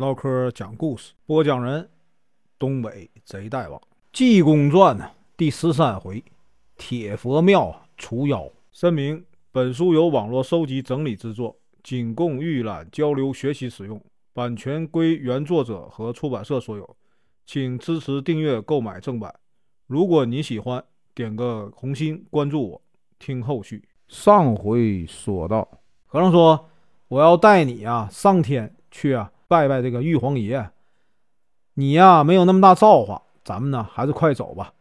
唠嗑讲故事，播讲人：东北贼大王。《济公传》呢，第十三回，铁佛庙除妖。声明：本书由网络收集整理制作，仅供预览、交流、学习使用，版权归原作者和出版社所有，请支持订阅、购买正版。如果你喜欢，点个红心，关注我，听后续。上回说到，和尚说：“我要带你啊上天去啊拜拜这个玉皇爷。你呀没有那么大造化，咱们呢还是快走吧。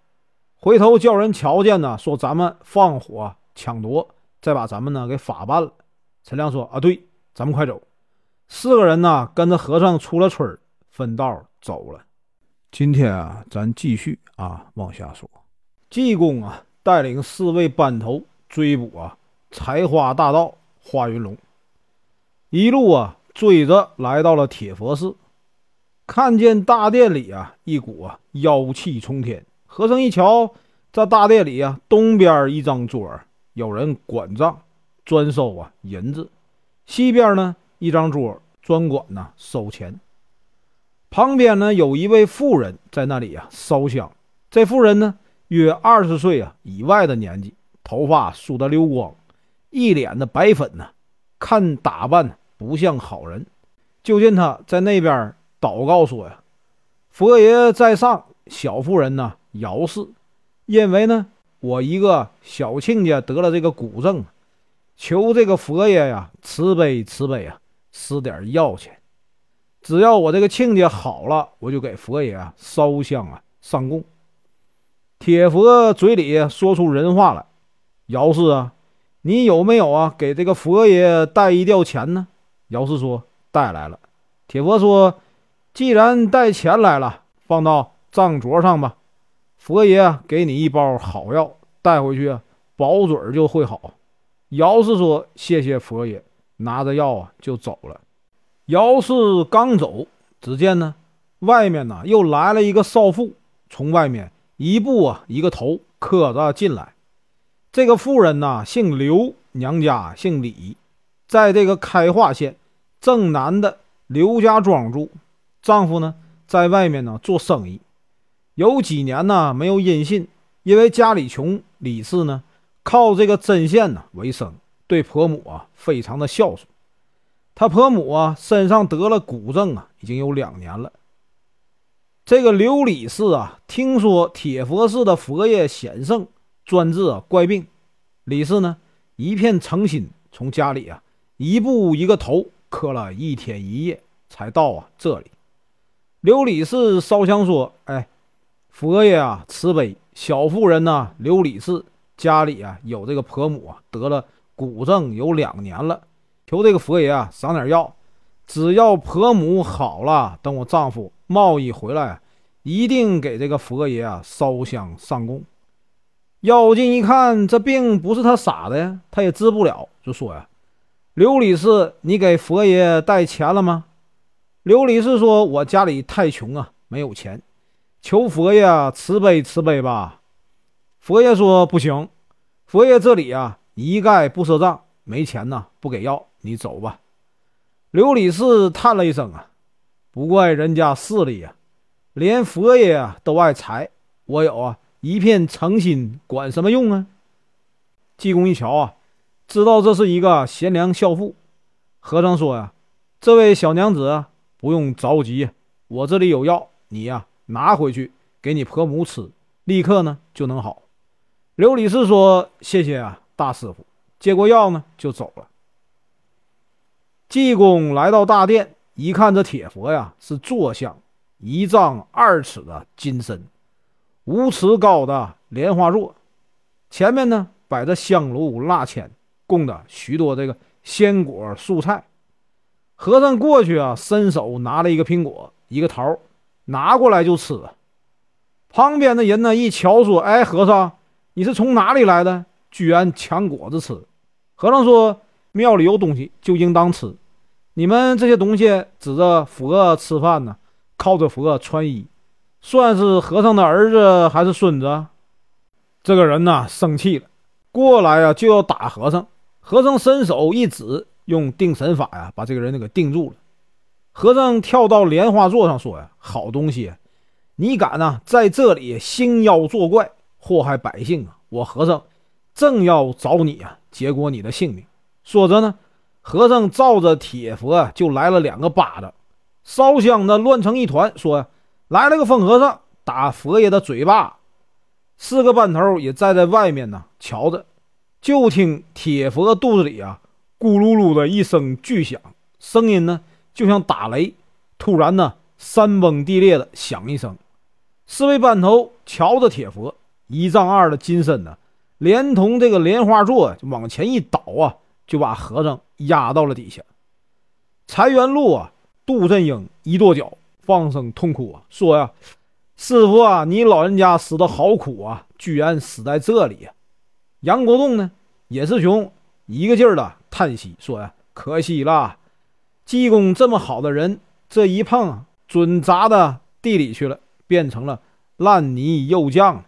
回头叫人瞧见呢，说咱们放火抢夺，再把咱们呢给法办了。”陈亮说：“啊，对，咱们快走。”四个人呢跟着和尚出了村分道走了。今天啊，咱继续啊往下说。济公啊，带领四位班头追捕啊，采花大盗华云龙，一路啊追着来到了铁佛寺，看见大殿里啊一股啊妖气冲天。和尚一瞧，这大殿里啊东边一张桌有人管账专收啊银子，西边呢一张桌专管呢收钱，旁边呢有一位妇人在那里啊烧香，这妇人呢。约二十岁啊以外的年纪，头发梳得溜光，一脸的白粉呢，看打扮呢不像好人。就见他在那边祷告说呀：“佛爷在上，小妇人呢姚氏，因为呢我一个小亲家得了这个骨症，求这个佛爷呀慈悲慈悲啊，施点药钱。只要我这个亲家好了，我就给佛爷啊烧香啊上供。”铁佛嘴里说出人话来：“姚氏啊，你有没有啊？给这个佛爷带一吊钱呢？”姚氏说：“带来了。”铁佛说：“既然带钱来了，放到账桌上吧。佛爷给你一包好药，带回去，保准就会好。”姚氏说：“谢谢佛爷。”拿着药啊就走了。姚氏刚走，只见呢，外面呢又来了一个少妇，从外面。一步啊，一个头磕着进来。这个妇人呢，姓刘，娘家姓李，在这个开化县正南的刘家庄住。丈夫呢，在外面呢做生意，有几年呢没有音信，因为家里穷。李氏呢，靠这个针线呢为生，对婆母啊非常的孝顺。他婆母啊身上得了骨症啊，已经有两年了。这个刘李氏啊，听说铁佛寺的佛爷显圣，专治啊怪病。李氏呢，一片诚心，从家里啊一步一个头磕了一天一夜，才到啊这里。刘李氏烧香说：“哎，佛爷啊，慈悲！小妇人呢，刘李氏家里啊有这个婆母啊得了骨症有两年了，求这个佛爷啊赏点药，只要婆母好了，等我丈夫。”贸易回来，一定给这个佛爷啊烧香上供。妖精一看这病不是他傻的，他也治不了，就说呀：“刘理事，你给佛爷带钱了吗？”刘理事说：“我家里太穷啊，没有钱，求佛爷慈悲慈悲吧。”佛爷说：“不行，佛爷这里啊一概不赊账，没钱呢不给药，你走吧。”刘理事叹了一声啊。不怪人家势利呀，连佛爷啊都爱财，我有啊一片诚心，管什么用啊？济公一瞧啊，知道这是一个贤良孝妇。和尚说呀：“这位小娘子不用着急，我这里有药，你呀拿回去给你婆母吃，立刻呢就能好。”刘理事说：“谢谢啊，大师傅。”接过药呢就走了。济公来到大殿。一看这铁佛呀，是坐像，一丈二尺的金身，五尺高的莲花座，前面呢摆着香炉蜡签，供的许多这个鲜果蔬菜。和尚过去啊，伸手拿了一个苹果，一个桃，拿过来就吃。旁边的人呢一瞧，说：“哎，和尚，你是从哪里来的？居然抢果子吃？”和尚说：“庙里有东西，就应当吃。”你们这些东西指着佛吃饭呢，靠着佛穿衣，算是和尚的儿子还是孙子？这个人呢生气了，过来呀就要打和尚。和尚伸手一指，用定神法呀把这个人给定住了。和尚跳到莲花座上说：“呀，好东西，你敢呢在这里兴妖作怪，祸害百姓啊！我和尚正要找你啊，结果你的性命。”说着呢，和尚照着铁佛就来了两个巴掌，烧香的乱成一团，说：“来了个疯和尚，打佛爷的嘴巴。”四个班头也站在外面呢，瞧着。就听铁佛肚子里啊，咕噜噜的一声巨响，声音呢就像打雷。突然呢，山崩地裂的响一声。四位班头瞧着铁佛一丈二的金身呢，连同这个莲花座就往前一倒啊，就把和尚压到了底下。财源路啊，杜振英一跺脚，放声痛哭啊，说呀：“师傅啊，你老人家死的好苦啊，居然死在这里！”杨国栋呢，也是熊，一个劲儿的叹息说：“呀，可惜了，济公这么好的人，这一碰准砸到地里去了，变成了烂泥肉酱。”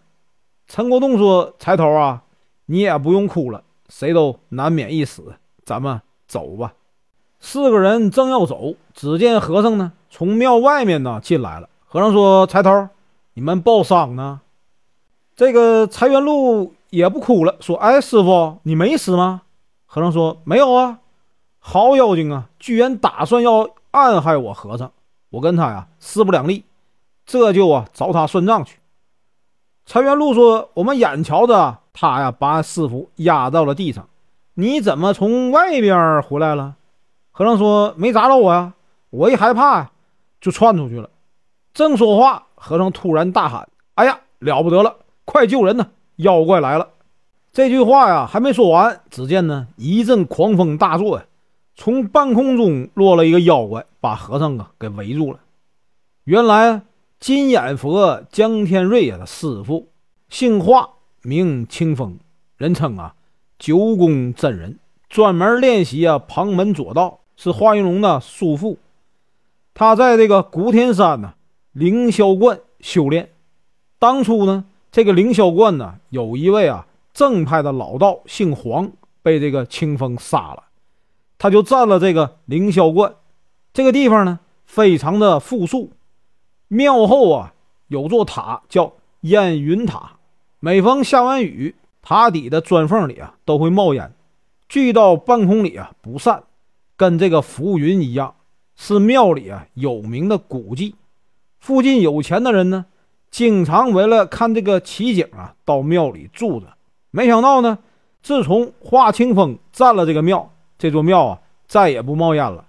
陈国栋说：“柴头啊，你也不用哭了，谁都难免一死，咱们走吧。”四个人正要走，只见和尚呢从庙外面呢进来了。和尚说：“柴头，你们报丧呢？这个财源路。”也不哭了，说：“哎，师傅，你没死吗？”和尚说：“没有啊，好妖精啊，居然打算要暗害我和尚，我跟他呀势不两立，这就啊找他算账去。”陈元禄说：“我们眼瞧着他呀把师傅压到了地上，你怎么从外边回来了？”和尚说：“没砸着我呀，我一害怕呀，就窜出去了。”正说话，和尚突然大喊：“哎呀，了不得了，快救人呐！”妖怪来了！这句话呀还没说完，只见呢一阵狂风大作呀，从半空中落了一个妖怪，把和尚啊给围住了。原来金眼佛江天瑞啊的师傅姓华，名清风，人称啊九宫真人，专门练习啊旁门左道，是华云龙的叔父。他在这个古天山呢凌霄观修炼，当初呢。这个凌霄观呢，有一位啊正派的老道，姓黄，被这个清风杀了，他就占了这个凌霄观。这个地方呢，非常的富庶，庙后啊有座塔叫烟云塔，每逢下完雨，塔底的砖缝里啊都会冒烟，聚到半空里啊不散，跟这个浮云一样，是庙里啊有名的古迹。附近有钱的人呢。经常为了看这个奇景啊，到庙里住着。没想到呢，自从华清风占了这个庙，这座庙啊再也不冒烟了。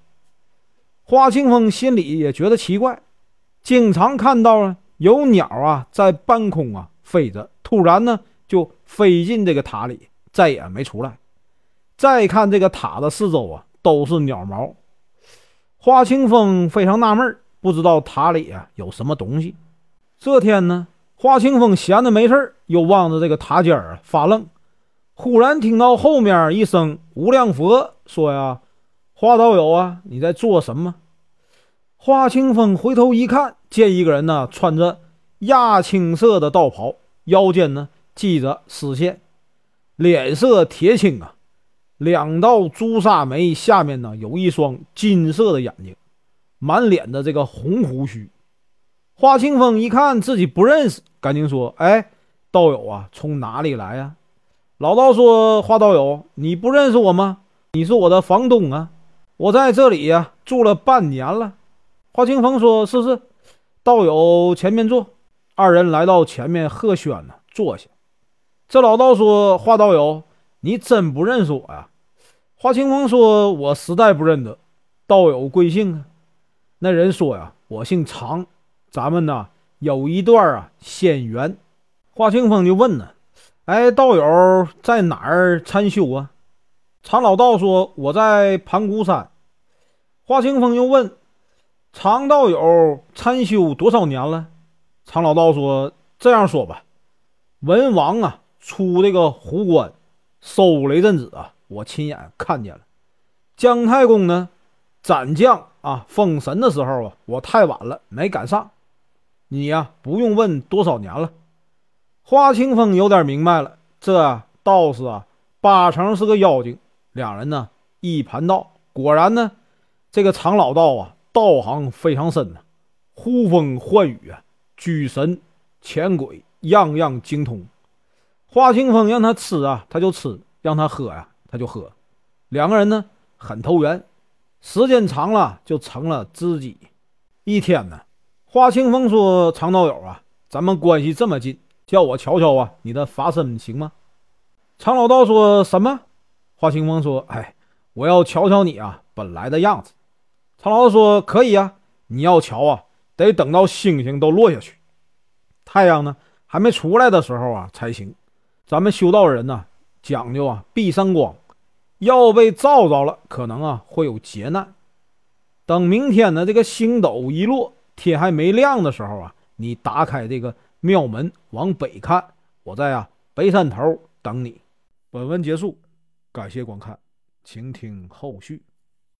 华清风心里也觉得奇怪，经常看到啊有鸟啊在半空啊飞着，突然呢就飞进这个塔里，再也没出来。再看这个塔的四周啊，都是鸟毛。华清风非常纳闷，不知道塔里啊有什么东西。这天呢，华清风闲着没事又望着这个塔尖儿发愣。忽然听到后面一声无量佛说：“呀，华道友啊，你在做什么？”华清风回头一看，见一个人呢，穿着亚青色的道袍，腰间呢系着丝线，脸色铁青啊，两道朱砂眉，下面呢有一双金色的眼睛，满脸的这个红胡须。华清风一看自己不认识，赶紧说：“哎，道友啊，从哪里来呀？”老道说：“华道友，你不认识我吗？你是我的房东啊，我在这里呀住了半年了。”华清风说：“是是，道友前面坐。”二人来到前面，贺轩呢坐下。这老道说：“华道友，你真不认识我呀？”华清风说：“我实在不认得。”道友贵姓啊？那人说：“呀，我姓常。”咱们呢有一段啊仙缘，华清风就问呢：“哎，道友在哪儿参修啊？”常老道说：“我在盘古山。”华清风又问：“常道友参修多少年了？”常老道说：“这样说吧，文王啊出这个壶关，收了一阵子啊，我亲眼看见了。姜太公呢斩将啊封神的时候啊，我太晚了，没赶上。”你呀，不用问多少年了。花清风有点明白了，这道士啊，八成是个妖精。两人呢一盘道，果然呢，这个常老道啊，道行非常深呐，呼风唤雨啊，居神潜鬼，样样精通。花清风让他吃啊，他就吃；让他喝呀，他就喝。两个人呢，很投缘，时间长了就成了知己。一天呢，华清风说：“常道友啊，咱们关系这么近，叫我瞧瞧啊，你的法身行吗？”常老道说什么？华清风说：“哎，我要瞧瞧你啊，本来的样子。”常老道说：“可以啊，你要瞧啊，得等到星星都落下去，太阳呢还没出来的时候啊才行。咱们修道人呢，讲究啊避三光，要被照着了，可能啊会有劫难。等明天呢这个星斗一落，天还没亮的时候啊，你打开这个庙门往北看，我在啊北山头等你。”本文结束，感谢观看，请听后续。